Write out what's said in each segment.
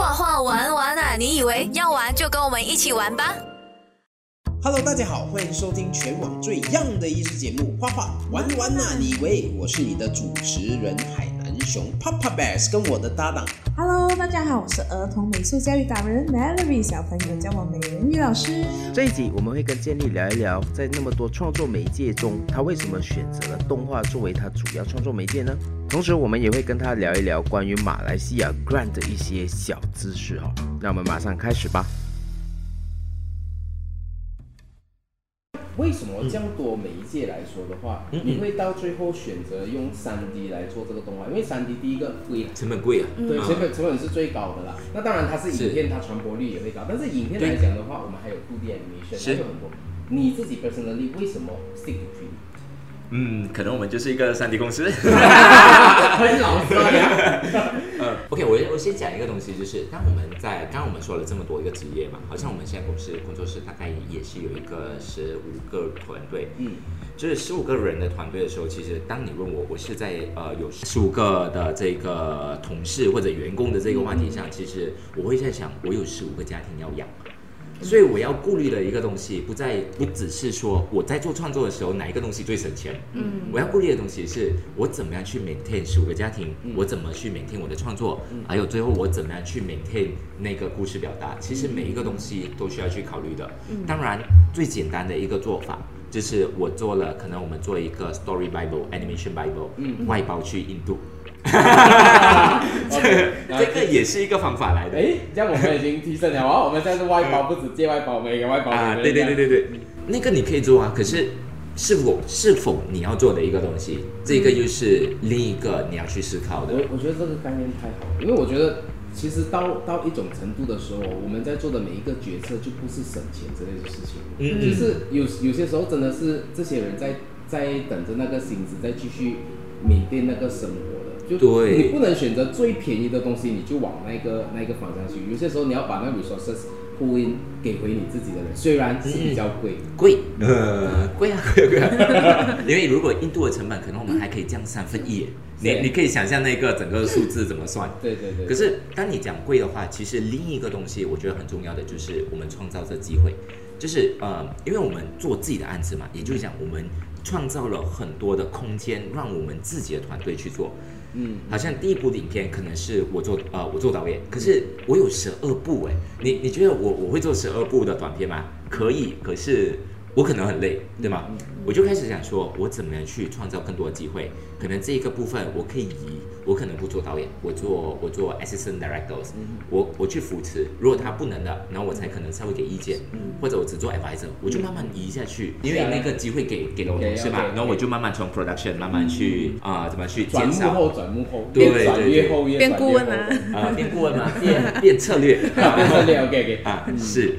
画画玩玩啊！你以为要玩就跟我们一起玩吧？Hello，大家好，欢迎收听全网最 young 的艺术节目《画画玩玩啊！你以为我是你的主持人海南熊 Papa Bears，跟我的搭档。Hello，大家好，我是儿童美术教育达人 Melody，小朋友叫我美人鱼老师。这一集我们会跟建立聊一聊，在那么多创作媒介中，他为什么选择了动画作为他主要创作媒介呢？同时，我们也会跟他聊一聊关于马来西亚 Grant 的一些小知识哈。那我们马上开始吧。为什么这样多媒介来说的话，你会到最后选择用三 D 来做这个动画？因为三 D 第一个贵，成本贵啊，对，成本成本是最高的啦。那当然它是影片，它传播率也会高。但是影片来讲的话，我们还有 2D animation，还有很多。你自己本身能力为什么 stick to 3D？嗯，可能我们就是一个三 D 公司。很老实呀。嗯，OK，我我先讲一个东西，就是当我们在刚刚我们说了这么多一个职业嘛，好像我们现在公司工作室大概也是有一个十五个团队，嗯，就是十五个人的团队的时候，其实当你问我，我是在呃有十五个的这个同事或者员工的这个话题上，其实我会在想，我有十五个家庭要养。所以我要顾虑的一个东西，不在不只是说我在做创作的时候哪一个东西最省钱，嗯，我要顾虑的东西是我怎么样去 maintain 十五个家庭，我怎么去 maintain 我的创作，还有最后我怎么样去 maintain 那个故事表达，其实每一个东西都需要去考虑的。当然，最简单的一个做法就是我做了，可能我们做一个 story bible animation bible，嗯，外包去印度。这 这个也是一个方法来的。哎，这样我们已经提升了哦。我们现在是外包，不止借外包，每个外包啊，对对对对对，那个你可以做啊。可是是否是否你要做的一个东西，这个又是另一个你要去思考的。我我觉得这个概念太好了，因为我觉得其实到到一种程度的时候，我们在做的每一个决策就不是省钱之类的事情。嗯嗯。就是有有些时候真的是这些人在在等着那个薪资，再继续缅甸那个生活。对，你不能选择最便宜的东西，你就往那个那个方向去。有些时候你要把那 resources 呼应给回你自己的人，虽然是比较贵，贵，呃，贵啊，贵啊，因为如果印度的成本，可能我们还可以降三分一。你你可以想象那个整个数字怎么算？对对对。可是当你讲贵的话，其实另一个东西我觉得很重要的就是我们创造这机会，就是呃，因为我们做自己的案子嘛，也就是讲我们创造了很多的空间，让我们自己的团队去做。嗯，好像第一部影片可能是我做，呃，我做导演，可是我有十二部哎，你你觉得我我会做十二部的短片吗？可以，可是。我可能很累，对吗？我就开始想说，我怎么样去创造更多的机会？可能这一个部分我可以移，我可能不做导演，我做我做 assistant directors，我我去扶持。如果他不能的，然后我才可能稍微给意见，或者我只做 advisor，我就慢慢移下去，因为那个机会给给了我，是吧？然后我就慢慢从 production 慢慢去啊，怎么去减少？转幕后，转幕后，对对对变顾问啊，啊，变顾问嘛，变变策略，变策略，OK OK，啊，是。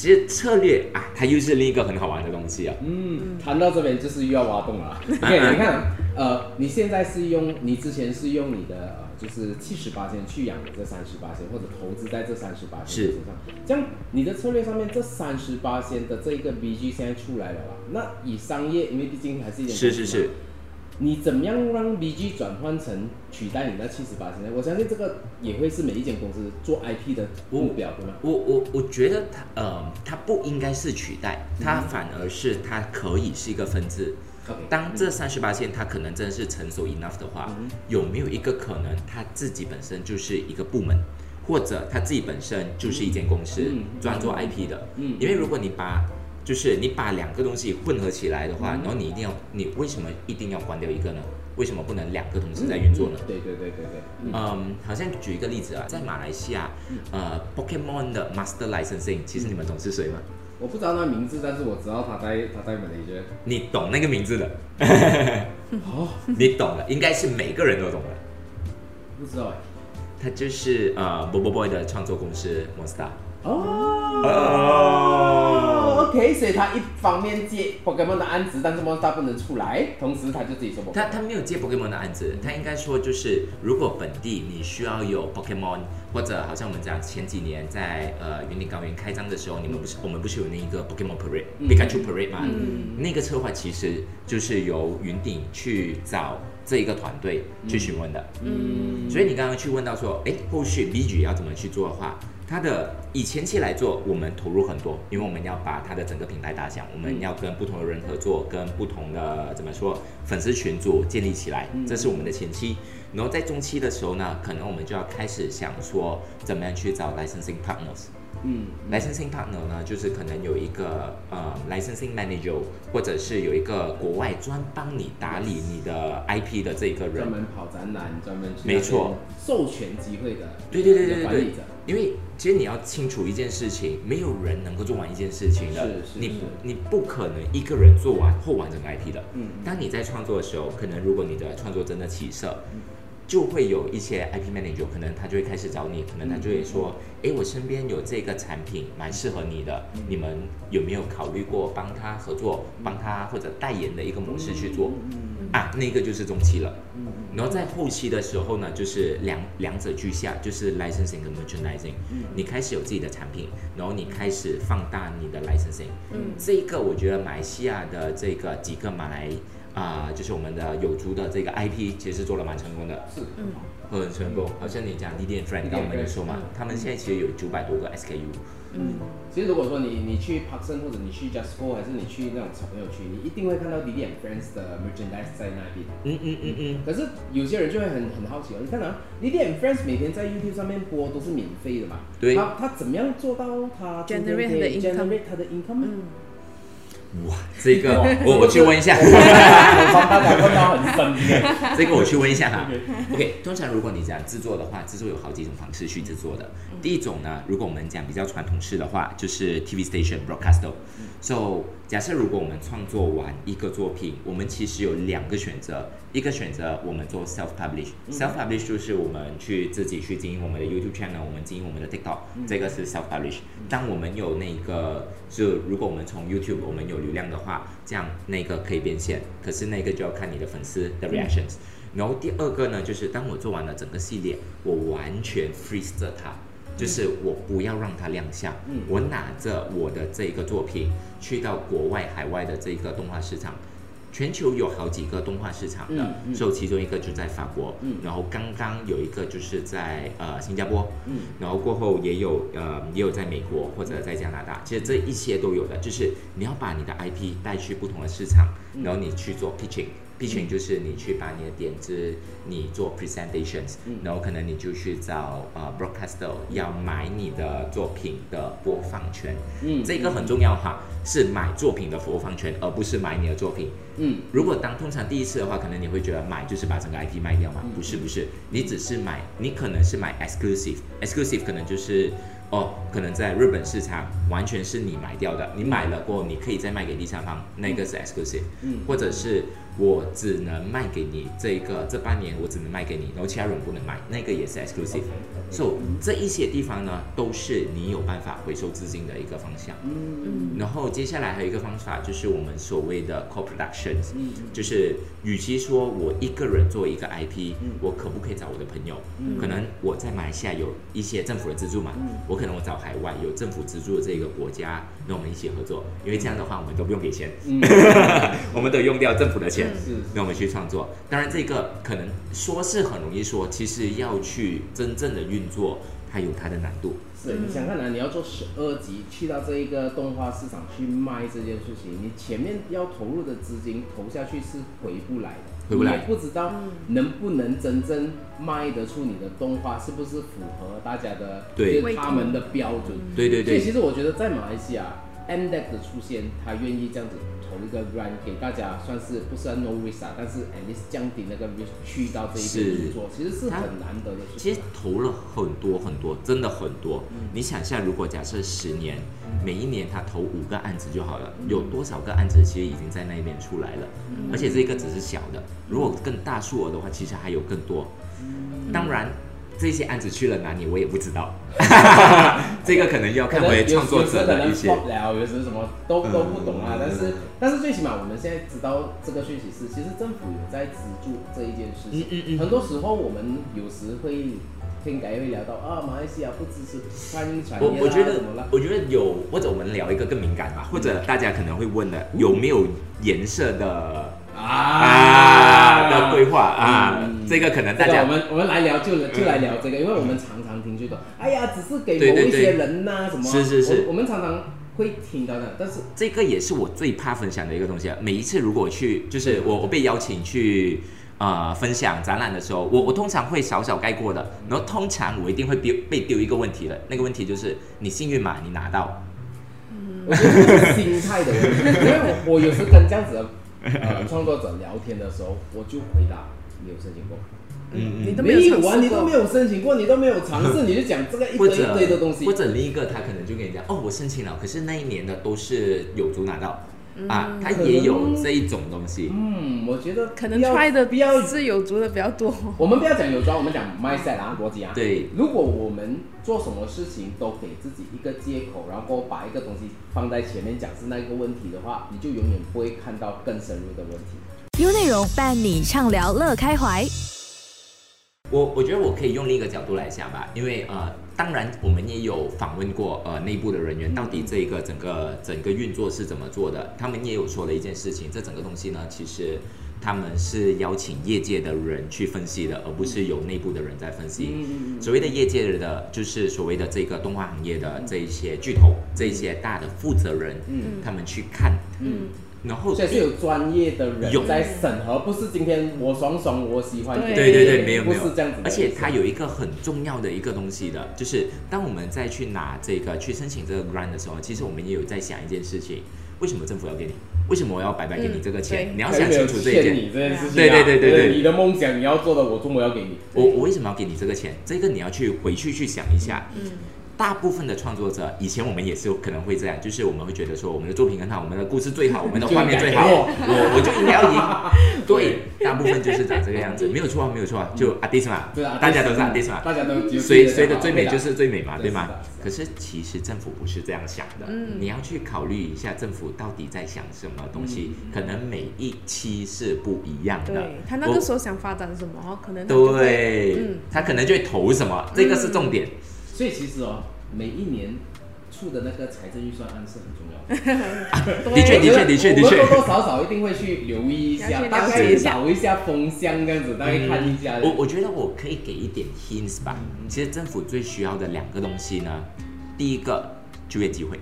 其实策略啊，它又是另一个很好玩的东西啊。嗯，谈到这边就是又要挖洞了。OK，你看，呃，你现在是用你之前是用你的呃，就是七十八千去养这三十八千，或者投资在这三十八千身上。这样你的策略上面这三十八千的这一个 BG 现在出来了吧？那以商业，因为毕竟还是一点是是是。你怎么样让 BG 转换成取代你那七十八千呢？我相信这个也会是每一间公司做 IP 的目标，对吗？我我我觉得它呃，它不应该是取代，它反而是它可以是一个分支。当这三十八线它可能真的是成熟 enough 的话，有没有一个可能，它自己本身就是一个部门，或者它自己本身就是一间公司专做 IP 的？嗯，因为如果你把就是你把两个东西混合起来的话，然后你一定要，你为什么一定要关掉一个呢？为什么不能两个同时在运作呢？对对对对对。嗯，好像举一个例子啊，在马来西亚，呃，Pokemon 的 Master Licensing，其实你们懂是谁吗？我不知道那名字，但是我知道他在他在马来西亚。你懂那个名字的？哦，你懂了，应该是每个人都懂的。不知道哎。他就是呃 Bobo Boy 的创作公司 Monster。哦。OK，所以他一方面接 Pokemon 的案子，但是 Monster 不能出来，同时他就自己说 Pokemon。他他没有接 Pokemon 的案子，他应该说就是，如果本地你需要有 Pokemon，或者好像我们讲前几年在呃云顶高原开张的时候，你们不是我们不是有那一个 Pokemon Parade、嗯 Pikachu Parade 吗？嗯那个策划其实就是由云顶去找这一个团队去询问的。嗯，所以你刚刚去问到说，哎，后续 B G 要怎么去做的话，它的以前期来做，我们投入很多，因为我们要把它的整个品牌打响，我们要跟不同的人合作，跟不同的怎么说粉丝群组建立起来，这是我们的前期。然后在中期的时候呢，可能我们就要开始想说，怎么样去找 licensing partners。嗯 licensing partner 呢，就是可能有一个呃 licensing manager，或者是有一个国外专帮你打理你的 IP 的这一个人专。门跑展览，专门去没错授权机会的，对对对对对对的管理者。，因为其实你要清楚一件事情，没有人能够做完一件事情的，你你不可能一个人做完或完整 IP 的。嗯。当你在创作的时候，可能如果你的创作真的起色，就会有一些 IP manager，可能他就会开始找你，可能他就会说，诶，我身边有这个产品蛮适合你的，你们有没有考虑过帮他合作，帮他或者代言的一个模式去做？啊，那个就是中期了。然后在后期的时候呢，就是两两者俱下，就是 licensing 跟 merchandising。你开始有自己的产品，然后你开始放大你的 licensing。嗯这一个我觉得马来西亚的这个几个马来啊、就是我们的有族的这个 IP，其实做了蛮成功的，是，嗯很成功。好像你讲 d d Friend，刚刚我们有说嘛，他们现在其实有九百多个 SKU。嗯。其实如果说你你去 Parkson 或者你去 Justco 还是你去那种小朋友区，你一定会看到 d d Friends 的 merchandise 在那边。嗯嗯嗯嗯，可是有些人就会很很好奇哦，你看啊 d d Friends 每天在 YouTube 上面播都是免费的嘛，对。他他怎么样做到他 Generate 他的 income 哇，这个 我我去问一下。我帮大家问到很深的。这个我去问一下哈。OK，通常如果你讲制作的话，制作有好几种方式去制作的。第一种呢，如果我们讲比较传统式的话，就是 TV station broadcaster。假设如果我们创作完一个作品，我们其实有两个选择，一个选择我们做 self publish。self publish 就是我们去自己去经营我们的 YouTube channel，我们经营我们的 TikTok，这个是 self publish。当我们有那个，就如果我们从 YouTube 我们有流量的话，这样那个可以变现，可是那个就要看你的粉丝的 reactions。然后第二个呢，就是当我做完了整个系列，我完全 freeze 着它，就是我不要让它亮相，嗯我拿着我的这一个作品去到国外海外的这一个动画市场。全球有好几个动画市场的，嗯嗯所以其中一个就在法国，嗯然后刚刚有一个就是在呃新加坡，嗯然后过后也有呃也有在美国或者在加拿大，其实这一切都有的，就是你要把你的 IP 带去不同的市场，嗯然后你去做 pitching。Pitching 就是你去把你的点子，你做 presentations，、嗯。然后可能你就去找呃 broadcaster 要买你的作品的播放权，嗯这个很重要哈，是买作品的播放权，而不是买你的作品。嗯。如果当通常第一次的话，可能你会觉得买就是把整个 IP 卖掉嘛，嗯不是不是，你只是买，你可能是买 exclusive，exclusive 可能就是哦，可能在日本市场完全是你买掉的，你买了过后你可以再卖给第三方，那个是 exclusive，嗯。或者是我只能卖给你这一个这半年我只能卖给你，然后其他人不能卖，那个也是 exclusive。So 这一些地方呢，都是你有办法回收资金的一个方向。嗯然后接下来还有一个方法，就是我们所谓的 co-productions，、嗯就是与其说我一个人做一个 IP，、嗯我可不可以找我的朋友？嗯可能我在马来西亚有一些政府的资助嘛，嗯我可能我找海外有政府资助的这个国家，那我们一起合作，因为这样的话我们都不用给钱，嗯，我们都用掉政府的钱。是。让我们去创作。当然，这个可能说是很容易说，其实要去真正的运作，它有它的难度。是，你想看啊，你要做十二集，去到这一个动画市场去卖这件事情，你前面要投入的资金投下去是回不来的，回不来。不知道能不能真正卖得出你的动画是不是符合大家的对。就是他们的标准。对对对。所以其，实我觉得在马来西亚 m d e c 的出现，他愿意这样子投一个 grant 给大家，算是不是 no risk 啊，但是 at least 降低那个 risk 去到这一是边去做，其实是很难得的事情。其实投了很多很多，真的很多。你想象，如果假设十年，每一年他投五个案子就好了，有多少个案子其实已经在那边出来了？而且这个只是小的，如果更大数额的话，其实还有更多。当然，这些案子去了哪里，我也不知道。这个可能要看回创作者的一些。聊，有时什么都都不懂啊。但是但是最起码我们现在知道这个讯息是，其实政府有在资助这一件事情。嗯嗯嗯。很多时候我们有时会听改会聊到啊，马来西亚不支持翻译产业我我觉得我觉得有，或者我们聊一个更敏感吧，或者大家可能会问的，有没有颜色的？啊的规划啊，这个可能大家我们我们来聊就就来聊这个，因为我们常常听这个，哎呀，只是给某一些人呐什么，是是是，我们常常会听到的，但是这个也是我最怕分享的一个东西啊。每一次如果去，就是我我被邀请去啊分享展览的时候，我我通常会少少概括的，然后通常我一定会丢被丢一个问题的，那个问题就是你幸运吗？你拿到？嗯，我觉得是心态的问题，因为我我有时跟这样子的。呃，创作者聊天的时候，我就回答没有申请过。嗯，你都没有啊，你都没有申请过，你都没有尝试，你就讲这个一堆一堆的东西。或者另一个他可能就跟你讲，哦，我申请了，可是那一年的都是有足拿到。啊，他也有这一种东西。嗯，我觉得可能 try 的比较是有足的比较多。我们不要讲有足，我们讲 mindset 啊，逻辑啊。对，如果我们做什么事情都给自己一个借口，然后把一个东西放在前面讲是那个问题的话，你就永远不会看到更深入的问题。优内容伴你畅聊乐开怀。我我觉得我可以用另一个角度来想吧，因为呃。当然，我们也有访问过呃内部的人员，到底这个整个整个运作是怎么做的？他们也有说了一件事情，这整个东西呢，其实他们是邀请业界的人去分析的，而不是由内部的人在分析。所谓的业界的，就是所谓的这个动画行业的这一些巨头，这一些大的负责人，他们去看。然后所以是有专业的人在审核，不是今天我爽爽我喜欢。对对对，没有没有，不是这样子。而且它有一个很重要的一个东西的，就是当我们再去拿这个去申请这个 grant 的时候，其实我们也有在想一件事情：为什么政府要给你？为什么我要白白给你这个钱？你要想清楚这一件。你这件事情。对对对对对，你的梦想你要做的，我周末要给你。我我为什么要给你这个钱？这个你要去回去去想一下。嗯。大部分的创作者，以前我们也是可能会这样，就是我们会觉得说，我们的作品很好，我们的故事最好，我们的画面最好，我我就应该要赢。对，大部分就是长这个样子，没有错啊，没有错啊，就阿迪斯嘛，对啊，大家都是阿迪斯嘛，大家都谁谁的最美就是最美嘛，对吗？可是其实政府不是这样想的，你要去考虑一下政府到底在想什么东西，可能每一期是不一样的。对他那个时候想发展什么，可能对，他可能就会投什么，这个是重点。所以其实哦，每一年出的那个财政预算案是很重要的。的确，的确，的确，的确，多多少少一定会去留意一下，大概找一下风向这样子，大概看一下。我我觉得我可以给一点 hints 吧。其实政府最需要的两个东西呢，第一个就业机会。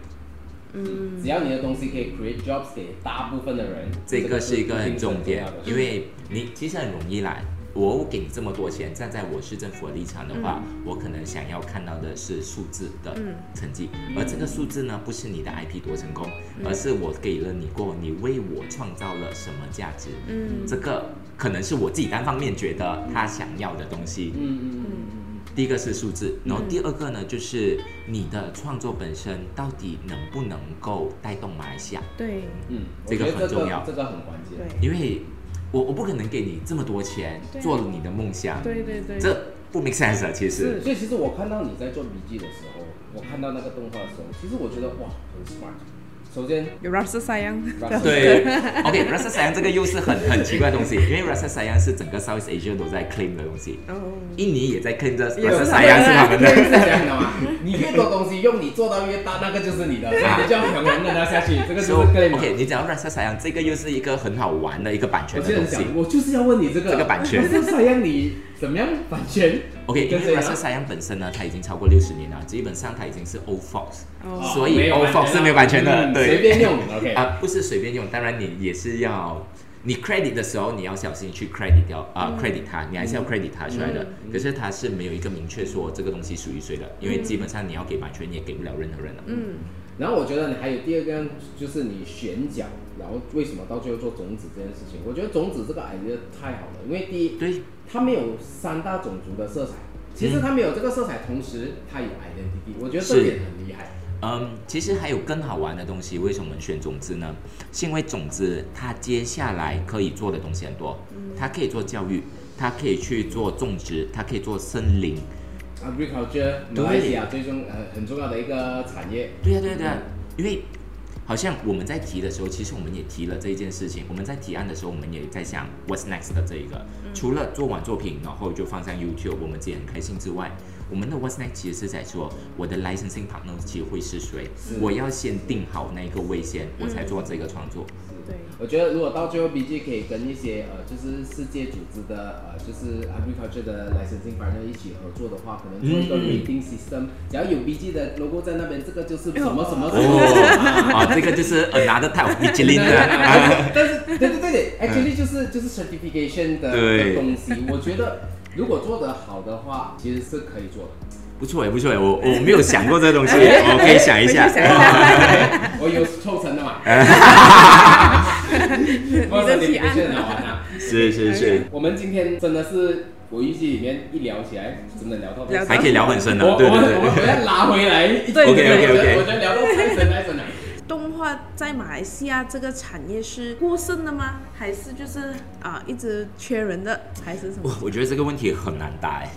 嗯，只要你的东西可以 create jobs 给大部分的人，这个是一个很重点，因为你其实很容易来。我给你这么多钱，站在我市政府的立场的话，我可能想要看到的是数字的成绩，而这个数字呢，不是你的 IP 多成功，而是我给了你过，你为我创造了什么价值。嗯，这个可能是我自己单方面觉得他想要的东西。嗯嗯嗯。第一个是数字，然后第二个呢，就是你的创作本身到底能不能够带动马来西亚？对，嗯，这个很重要，这个很关键，因为。我我不可能给你这么多钱做了你的梦想，对对对，这不 make sense 啊，其实。所以其实我看到你在做笔记的时候，我看到那个动画的时候，其实我觉得哇，很 smart。首先有 Rasa Sayang，对，OK Rasa Sayang 这个又是很很奇怪的东西，因为 Rasa Sayang 是整个 South Asia 都在 claim 的东西，印尼也在 claim 着 Rasa Sayang 是他们的，是这样的吗？你越多东西用，你做到越大，那个就是你的，所以你就要平衡跟它下去，这个就是 claim。OK，你讲 Rasa Sayang 这个又是一个很好玩的一个版权的东西，我就是要问你这个这个版权，Rasa Sayang 你怎么样版权？OK，因为 Rasa Sayang 本身呢，它已经超过六十年了，基本上它已经是 Old Fox，所以 Old Fox 是没有版权的，对，随便用，OK。啊，不是随便用，当然你也是要，你 credit 的时候你要小心去 credit 掉啊，credit 它，你还是要 credit 它出来的，可是它是没有一个明确说这个东西属于谁的，因为基本上你要给版权，你也给不了任何人了。嗯，然后我觉得你还有第二个就是你选角，然后为什么到最后做种子这件事情？我觉得种子这个 idea 太好了，因为第一，对，它没有三大种族的色彩。其实它没有这个色彩，同时它有 identity，我觉得这点很厉害。嗯，其实还有更好玩的东西。为什么选种子呢？是因为种子它接下来可以做的东西很多。它可以做教育，它可以去做种植，它可以做森林，agriculture 马来西亚最重呃很重要的一个产业。对呀对呀对呀，因为好像我们在提的时候，其实我们也提了这一件事情。我们在提案的时候，我们也在想 what's next 的这一个，除了做完作品，然后就放上 YouTube，我们自己很开心之外，我们的 what's next 其实是在说我的 licensing partner 其实会是谁，我要先定好那个位先，我才做这个创作。对，我觉得如果到最后 BG 可以跟一些呃，就是世界组织的呃，就是 agriculture 的 licensing partner 一起合作的话，可能做一个 rating system，、只要有 BG 的 logo 在那边，这个就是什么什么什么。哦，啊，这个就是 another type of Michelin 的 啊。但是对对对对，actually 就是就是 certification 的东西，我觉得如果做得好的话，其实是可以做的。不错哎，不错哎，我我没有想过这东西，我可以想一下。我有抽成的嘛。我的提案很好玩啊。是是是，我们今天真的是我预计里面一聊起来，真的聊到还可以聊很深的我，对对我们我们对。要拉回来。对 OK，OK，OK 我觉得聊到太深太深在马来西亚这个产业是过剩的吗？还是就是啊、一直缺人的，还是什么？我我觉得这个问题很难答哎。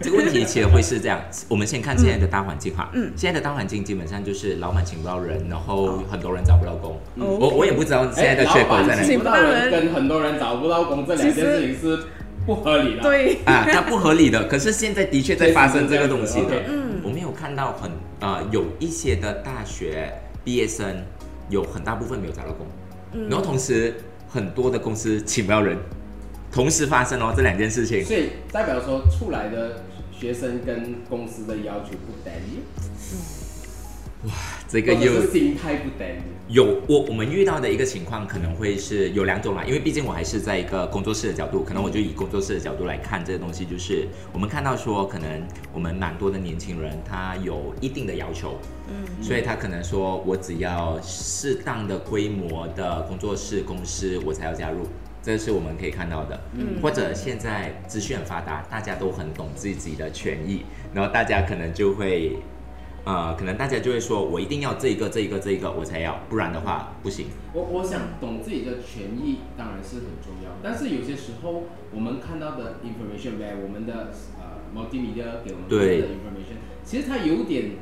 这个问题其实会是这样，我们先看现在的大环境哈。嗯现在的大环境基本上就是老板请不到人，然后很多人找不到工。哦我我也不知道现在的缺口在哪里哎老板请不到人，跟很多人找不到工这两件事情是不合理的。，对，啊，它不合理的。可是现在的确在发生这个东西的。嗯我们有看到很呃有一些的大学毕业生有很大部分没有找到工，嗯。然后同时很多的公司请不到人，同时发生哦这两件事情。所以代表说出来的学生跟公司的要求不等于，这个又是心态不等。有我我们遇到的一个情况可能会是有两种啦，因为毕竟我还是在一个工作室的角度，可能我就以工作室的角度来看这个东西，就是我们看到说，可能我们蛮多的年轻人他有一定的要求，嗯所以他可能说我只要适当的规模的工作室公司我才要加入。这是我们可以看到的，嗯或者现在资讯很发达，大家都很懂自己的权益，然后大家可能就会呃，可能大家就会说，我一定要这一个、这一个、这一个，我才要，不然的话不行。我我想懂自己的权益当然是很重要，但是有些时候我们看到的 information 呗，我们的呃 multimedia 给我们对的 information，其实它有点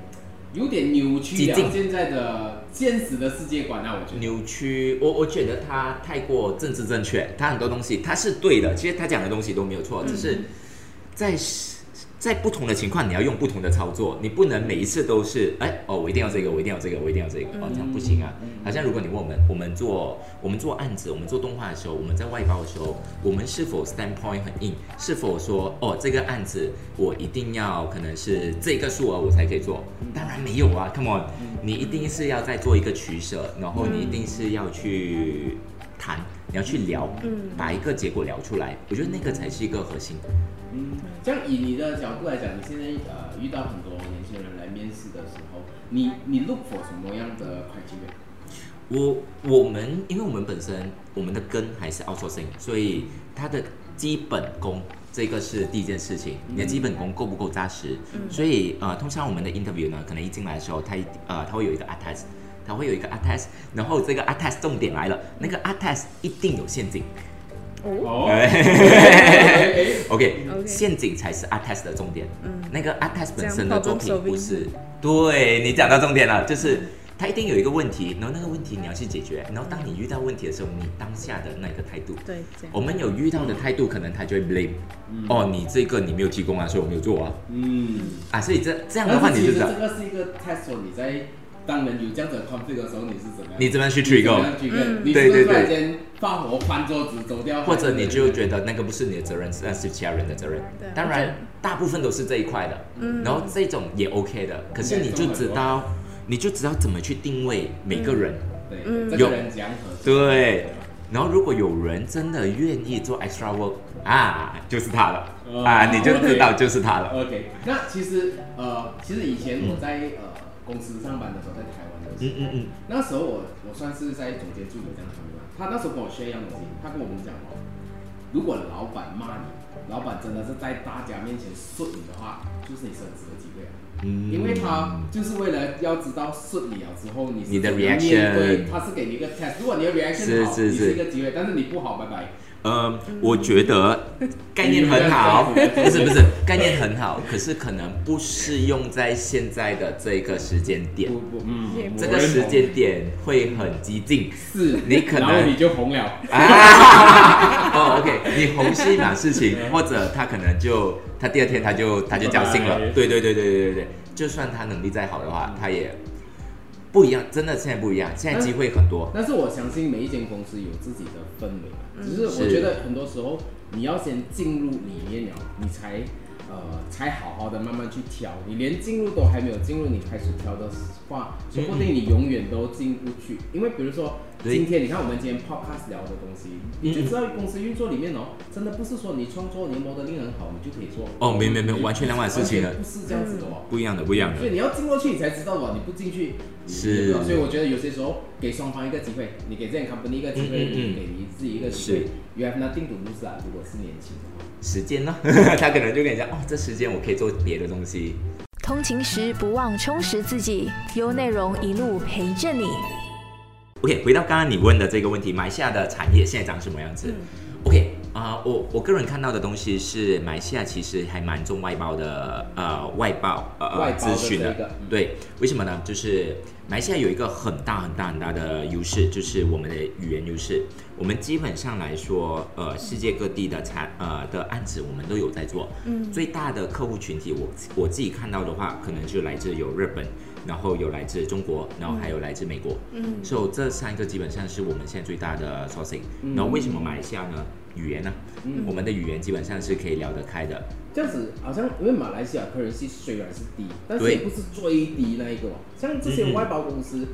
有点扭曲了现在的现实的世界观啊，我觉得。扭曲，我我觉得它太过政治正确，它很多东西它是对的，其实他讲的东西都没有错，只是在在不同的情况你要用不同的操作，你不能每一次都是哎哦我一定要这个，我一定要这个，我一定要这个，哦这样不行啊。好像如果你问我们，我们做我们做案子，我们做动画的时候，我们在外包的时候，我们是否 standpoint 很硬？是否说哦这个案子我一定要可能是这个数额我才可以做？当然没有啊，come on，你一定是要再做一个取舍，然后你一定是要去谈，你要去聊，嗯把一个结果聊出来，我觉得那个才是一个核心。嗯，像以你的角度来讲，你现在呃遇到很多年轻人来面试的时候，你你 look for 什么样的 criteria？我我们因为我们本身我们的根还是 outsourcing，所以它的基本功这个是第一件事情，你的基本功够不够扎实？所以呃，通常我们的 interview 呢，可能一进来的时候，它一呃它会有一个 art test，它会有一个 art test，然后这个 art test 重点来了，那个 art test 一定有陷阱。哦，哦哎 OK，OK。陷阱才是 art test 的重点。嗯。那个 art test 本身的作品不是，对你讲到重点了，就是它一定有一个问题，然后那个问题你要去解决，然后当你遇到问题的时候，你当下的那个态度。对，我们有遇到的态度，可能他就会 blame，、哦，你这个你没有提供啊，所以我没有做啊，嗯，啊，所以这这样的话你就知道这个是一个 test，你在当人有这样子的 conflict 的时候，你是怎么样？你怎么样去你怎么 trigger，样 trigger？嗯。你突然间发火翻桌子走掉，或者你就觉得那个不是你的责任，那是其他人的责任。对。当然，大部分都是这一块的，嗯。然后这种也 OK 的，可是你就知道，你就知道怎么去定位每个人。对嗯。这个人讲对，然后如果有人真的愿意做 extra work 啊，就是他了、哦。啊，你就知道就是他了。OK，那其实呃，其实以前我在呃公司上班的时候，在台湾的时候，嗯嗯嗯，那时候我我算是在总监助理这样团队嘛，他那时候跟我 share 一样东西，他跟我们讲哦，如果老板骂你，老板真的是在大家面前说你的话，就是你升职的机会啊。嗯因为他就是为了要知道顺你了之后，你是你的 reaction 对，他是给你一个 test。如果你的 reaction 好，是是是你是一个机会，但是你不好，拜拜。嗯，我觉得 概念很好，不是不是概念很好，可是可能不适用在现在的这个时间点。不不，嗯，这个时间点会很激进，是你可能然后你就红了。啊。哦，OK，你红是一码事情，或者他可能就他第二天他就他就侥幸了。对对对对对对对，就算他能力再好的话，他也不一样，真的现在不一样，现在机会很多。但是我相信每一间公司有自己的氛围，只是我觉得很多时候你要先进入里面了，你才呃才好好的慢慢去挑。你连进入都还没有进入，你开始挑的话，说不定你永远都进不去。因为比如说今天你看我们今天 podcast 聊的东西，你就知道公司运作里面哦，真的不是说你创作你模的力很好，你就可以做。哦没没没完全两码事情了不是这样子的哦。不一样的，不一样的。所以你要进过去，你才知道哦？你不进去，是所以我觉得有些时候给双方一个机会，你给这间 company 一个机会，你给你自己一个机会。You have nothing to lose 啊，如果是年轻的话。时间呢？他可能就跟你讲，哦，这时间我可以做别的东西。通勤时不忘充实自己，优内容一路陪着你。OK，回到刚刚你问的这个问题，马来西亚的产业现在长什么样子、啊、我我个人看到的东西是，马来西亚其实还蛮重外包的，呃，外包呃资讯的对，为什么呢？就是马来西亚有一个很大很大很大的优势，就是我们的语言优势。我们基本上来说，呃，世界各地的产呃的案子我们都有在做。嗯，最大的客户群体我我自己看到的话，可能就来自有日本，然后有来自中国，然后还有来自美国。嗯，所以这三个基本上是我们现在最大的 sourcing。然后为什么马来西亚呢？语言呢、我们的语言基本上是可以聊得开的。这样子好像因为马来西亚客人系虽然是低，但是也不是最低那一个哦。像这些外包公司，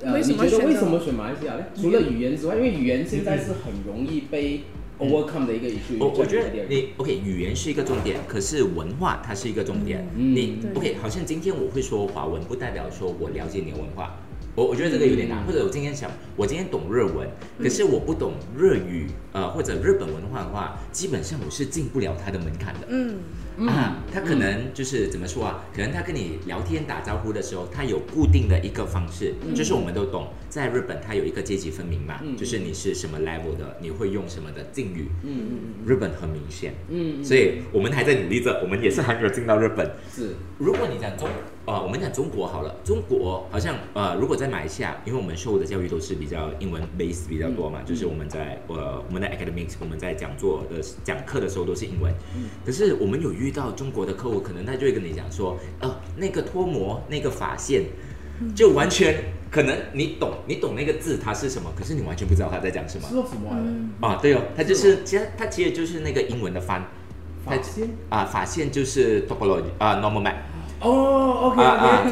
呃，为什么你觉得为什么选马来西亚呢？除了语言之外，因为语言现在是很容易被 overcome 的一个 issue。我我觉得你 OK，语言是一个重点，可是文化它是一个重点。嗯你 OK，好像今天我会说华文，不代表说我了解你的文化。我我觉得这个有点难，嗯或者我今天想，我今天懂日文，可是我不懂日语，呃，或者日本文化的话，基本上我是进不了它的门槛的。嗯，啊，他可能就是怎么说啊？可能他跟你聊天打招呼的时候，他有固定的一个方式，就是我们都懂，在日本它有一个阶级分明嘛，嗯就是你是什么 level 的，你会用什么的敬语。嗯嗯嗯日本很明显，嗯嗯，所以我们还在努力着，我们也是还没有进到日本。是如果你讲中，呃，我们讲中国好了，中国好像呃，如果在马来西亚，因为我们受的教育都是比较英文 base 比较多嘛，就是我们在呃我们的 academics，我们在讲座的讲课的时候都是英文。嗯可是我们有遇到中国的客户，可能他就会跟你讲说，呃，那个脱模那个发线，就完全可能你懂你懂那个字它是什么，可是你完全不知道他在讲什么是。做什么？啊，对哦，它就是其实它其实就是那个英文的翻。发线？啊，发线就是 topology 啊，normal map。哦，OK 啊啊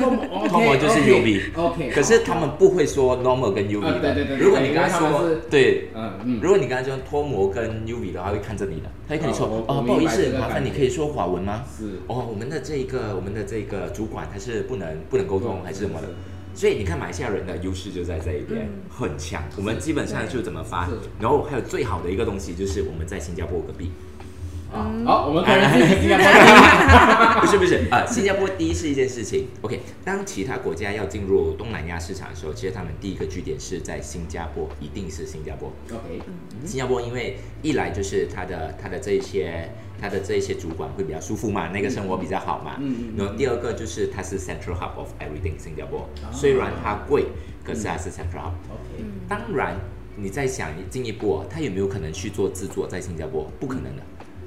脱模 就是 UV OK，可是他们不会说 normal 跟 UV 的。啊对对对对如果你跟他说对，嗯嗯，如果你跟他说脱模跟 UV 的话，会看着你的，他会跟你说哦不好意思，麻烦你可以说华文吗？是哦，我们的这一个我们的这个主管他是不能不能沟通还是什么的。所以你看马来西亚人的优势就在这一边，很强。我们基本上就怎么发，然后还有最好的一个东西就是我们在新加坡隔壁。啊，好，我们可能 是新加坡。不是不是啊、新加坡第一是一件事情。OK，当其他国家要进入东南亚市场的时候，其实他们第一个据点是在新加坡，一定是新加坡。OK，新加坡因为一来就是它的它的这一些它的这一些主管会比较舒服嘛，那个生活比较好嘛。嗯然后第二个就是它是 central hub of everything 新加坡，虽然它贵，可是它是 central hub。OK，当然，你再想进一步、哦，他有没有可能去做制作在新加坡？不可能的，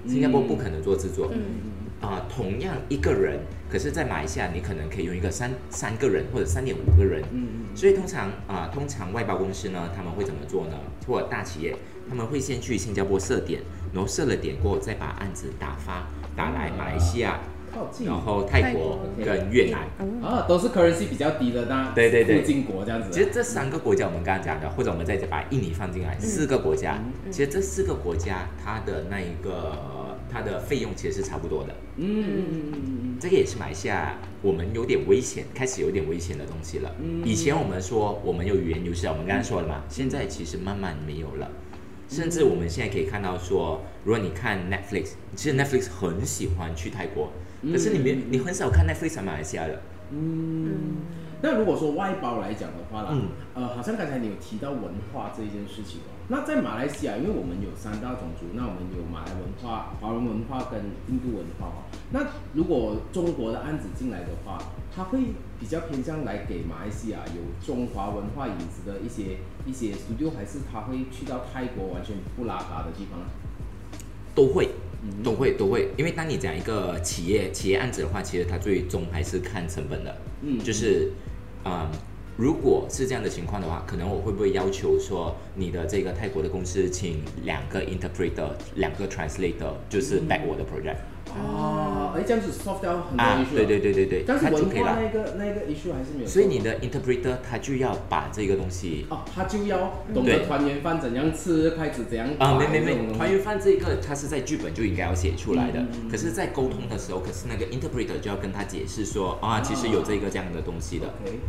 新加坡不可能做制作。啊、同样一个人，可是，在马来西亚你可能可以用一个三三个人或者三点五个人。嗯所以通常啊、通常外包公司呢，他们会怎么做呢？或者大企业，他们会先去新加坡设点，然后设了点过后，再把案子打发打来马来西亚，然后泰泰国国跟越南。啊，都是 currency 比较低的那对对对。附近国这样子。其实这三个国家我们刚刚讲的，或者我们再把印尼放进来，四个国家，其实这四个国家它的那一个它的费用其实是差不多的。嗯嗯嗯嗯嗯。这个也是马来西亚我们有点危险，开始有点危险的东西了。嗯。以前我们说我们有语言优势啊，我们刚刚说了嘛，现在其实慢慢没有了。甚至我们现在可以看到说，如果你看 Netflix，其实 Netflix 很喜欢去泰国，可是你没你很少看 Netflix 在马来西亚的。嗯，那如果说外包来讲的话啦，嗯呃，好像刚才你有提到文化这一件事情哦。那在马来西亚，因为我们有三大种族，那我们有马来文化、华人文化跟印度文化哦。那如果中国的案子进来的话，他会比较偏向来给马来西亚有中华文化影子的一些一些 studio，还是他会去到泰国完全不拉嘎的地方呢？都会，都会，都会。因为当你讲一个企业企业案子的话，其实它最终还是看成本的。嗯就是，嗯，如果是这样的情况的话，可能我会不会要求说，你的这个泰国的公司请两个 interpreter，两个 translator，就是 back 我的 project 哦，哎，这样子 solve 掉很多啊 issue，对对对对对，但是它就可以了。文化那个那个 issue 还是没有。所以你的 interpreter 他就要把这个东西哦，他就要懂对。得团圆饭怎样吃，筷子怎样啊，摆没没没，团圆饭这个他是在剧本就应该要写出来的，可是，在沟通的时候，可是那个 interpreter 就要跟他解释说啊，其实有这个这样的东西的。OK，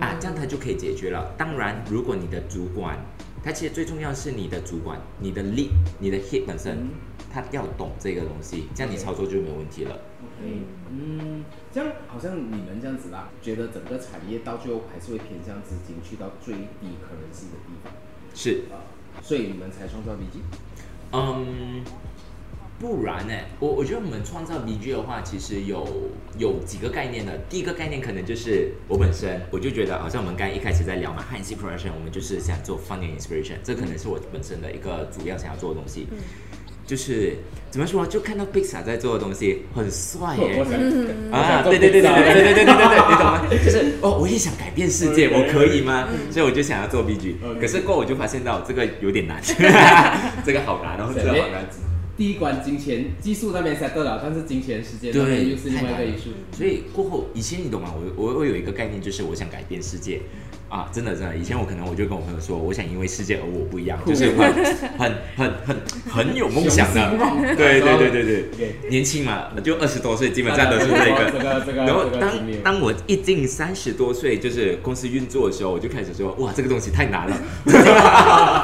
啊，这样他就可以解决了。当然，如果你的主管，他其实最重要是你的主管，你的 lead，你的 head 本身嗯，他要懂这个东西，这样你操作就没有问题了。OK，嗯，这样好像你们这样子啦，觉得整个产业到最后还是会偏向资金去到最低可能性的地方是，啊、所以你们才创造 BG。嗯，不然呢？我我觉得我们创造 BG 的话，其实有有几个概念的。第一个概念可能就是我本身，我就觉得好像我们刚才一开始在聊嘛，汉系 production，我们就是想做 fun and inspiration，这可能是我本身的一个主要想要做的东西。就是怎么说，就看到 Pixar 在做的东西很帅耶、啊，对对对对对对对对对对对，你懂吗？就是哦，我也想改变世界，我可以吗？所以我就想要做 BG，可是过后我就发现到这个有点难，这个好难，然后这个好难。第一关金钱技术那边 settle 了，但是金钱时间那边对又是另外一个太难了 issue。所以过后，以前你懂吗？我我我有一个概念，就是我想改变世界啊，真的真的。以前我可能我就跟我朋友说，我想因为世界而我不一样，就是很 很很很很有梦想的。对对对对对 年轻嘛，就二十多岁，基本上都是这这个。然后当当我一进三十多岁，就是公司运作的时候，我就开始说，哇，这个东西太难了，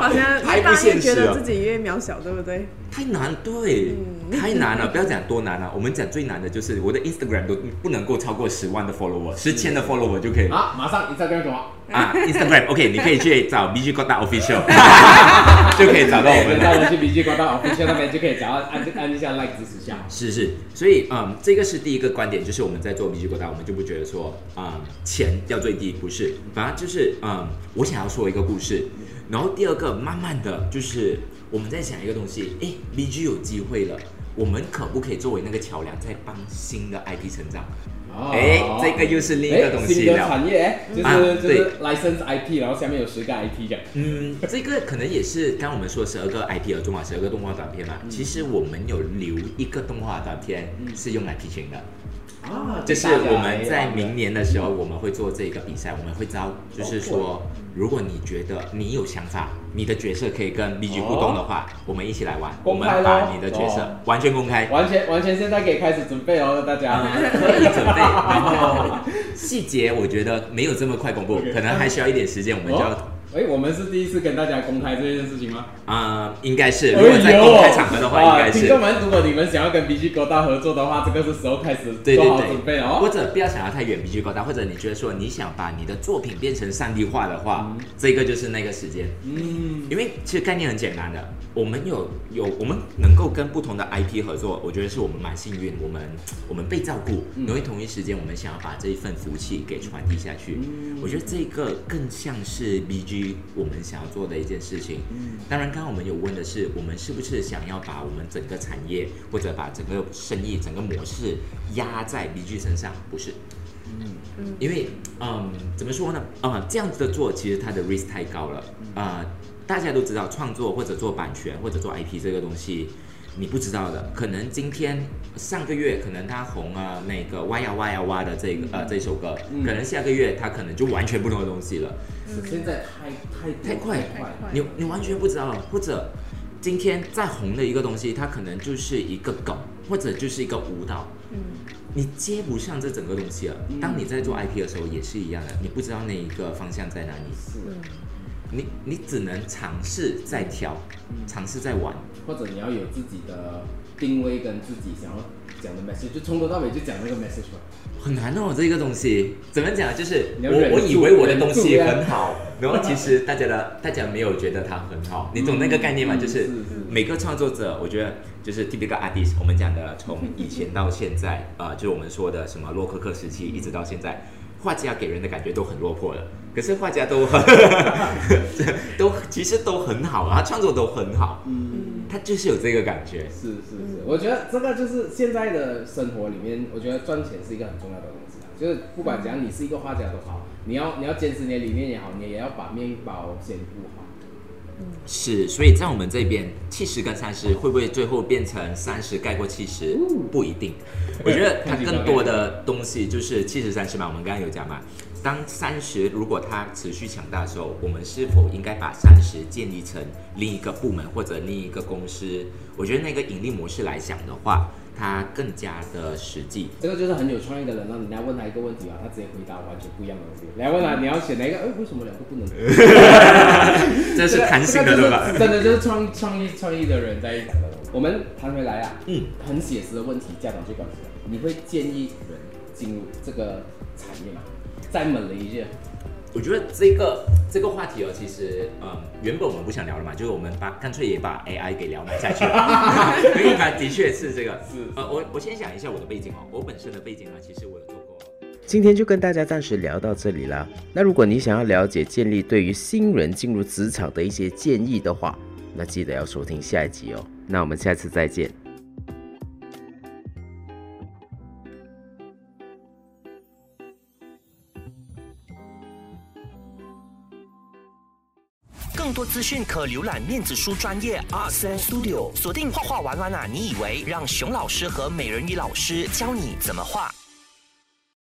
好像越大越觉得自己越渺小，对不对？太难，对，太难了。不要讲多难了，我们讲最难的就是我的 Instagram 都不能够超过十万的 follower，十千的 follower 就可以了。啊，马上 Instagram 什么？啊，Instagram，OK，、你可以去找 BG 高大 Official，就可以找到我们了。大家去 BG 广告 official 那边就可以找到按按一下 like 支持下。是是，所以嗯，这个是第一个观点，就是我们在做 BG 高大，我们就不觉得说啊、嗯、钱要最低，不是，反而就是嗯，我想要说一个故事，然后第二个慢慢的就是我们在想一个东西，诶 b g 有机会了。我们可不可以作为那个桥梁，在帮新的 IP 成长？哦哎这个又是另一个东西新的了产业，哎就是、就是 license IP，然后下面有十个 IP 这样。嗯，这个可能也是刚刚我们说十二个 IP 而中华十二个动画短片嘛。其实我们有留一个动画短片是用来 pitching 的，啊，就是我们在明年的时候我们会做这个比赛，我们会招，就是说，如果你觉得你有想法，你的角色可以跟 BG 互动的话，我们一起来玩，我们把你的角色哦完全公开。完全完全现在可以开始准备哦，大家。啊，可以准备，然后细节我觉得没有这么快公布，可能还需要一点时间，我们就要哦哎，我们是第一次跟大家公开这件事情吗？啊、应该是，如果在公开场合的话，应该是哇听。众们，如果你们想要跟 BG 勾大合作的话，这个是时候开始做好准备了哦。或者不要想要太远，必须高大，或者你觉得说你想把你的作品变成上帝化的话，这个就是那个时间。嗯，因为其实概念很简单的，我们有有我们能够跟不同的 IP 合作，我觉得是我们蛮幸运，我们我们被照顾，嗯因为同一时间我们想要把这一份福气给传递下去。嗯我觉得这个更像是 BG 我们想要做的一件事情。嗯当然，刚刚我们有问的是，我们是不是想要把我们整个产业或者把整个生意、整个模式压在 BG 身上？不是。嗯因为嗯，怎么说呢？啊、这样子的做，其实它的 risk 太高了。啊、大家都知道，创作或者做版权或者做 IP 这个东西，你不知道的。可能今天上个月可能他红了那个哇呀哇呀哇的这个呃这首歌，嗯可能下个月他可能就完全不同的东西了。现在太太多太快太快。你你完全不知道，或者今天再红的一个东西，它可能就是一个梗，或者就是一个舞蹈，嗯，你接不上这整个东西了。嗯当你在做 IP 的时候也是一样的，你不知道那一个方向在哪里，是，你你只能尝试在挑，尝试在玩。或者你要有自己的定位跟自己想要讲的 message，就从头到尾就讲那个 message 吧。很难哦，这个东西。怎么讲？就是我我以为我的东西很好，然后其实大家的大家没有觉得它很好，你懂那个概念吗？嗯就是每个创作者，我觉得就是 typical artist，我们讲的从以前到现在，呃，就是我们说的什么洛可可时期一直到现在，画家给人的感觉都很落魄了，可是画家都很 都其实都很好啊，创作都很好，嗯，他就是有这个感觉。是是是，我觉得这个就是现在的生活里面，我觉得赚钱是一个很重要的东西啊。就是不管怎样，你是一个画家都好，你要你要坚持你的理念也好，你也要把面包先顾好。是，所以在我们这边，七十跟三十会不会最后变成三十盖过七十？不一定。我觉得它 更多的东西就是七十三十嘛，我们刚刚有讲嘛。当三十如果它持续强大的时候，我们是否应该把三十建立成另一个部门或者另一个公司？我觉得那个盈利模式来讲的话，它更加的实际。这个就是很有创意的人，那你来问他一个问题啊，他直接回答完全不一样的东西。你要问他，你要选哪一个？哎，为什么两个不能？这是弹性的，这个对吧？真的就是创创意创意的人在讲的。我们谈回来啊，嗯，很写实的问题，家长最关心的，你会建议人进入这个产业吗？在马来西亚，我觉得这个这个话题哦，其实嗯，原本我们不想聊了嘛，就是我们把干脆也把 AI 给聊埋下去了，因为它的确是这个是呃，我我先讲一下我的背景哦，我本身的背景呢，其实我有做过。今天就跟大家暂时聊到这里啦。那如果你想要了解建立对于新人进入职场的一些建议的话，那记得要收听下一集哦。那我们下次再见。更多资讯可浏览面子书专业 R C Studio，锁定画画玩玩啊！你以为让熊老师和美人鱼老师教你怎么画？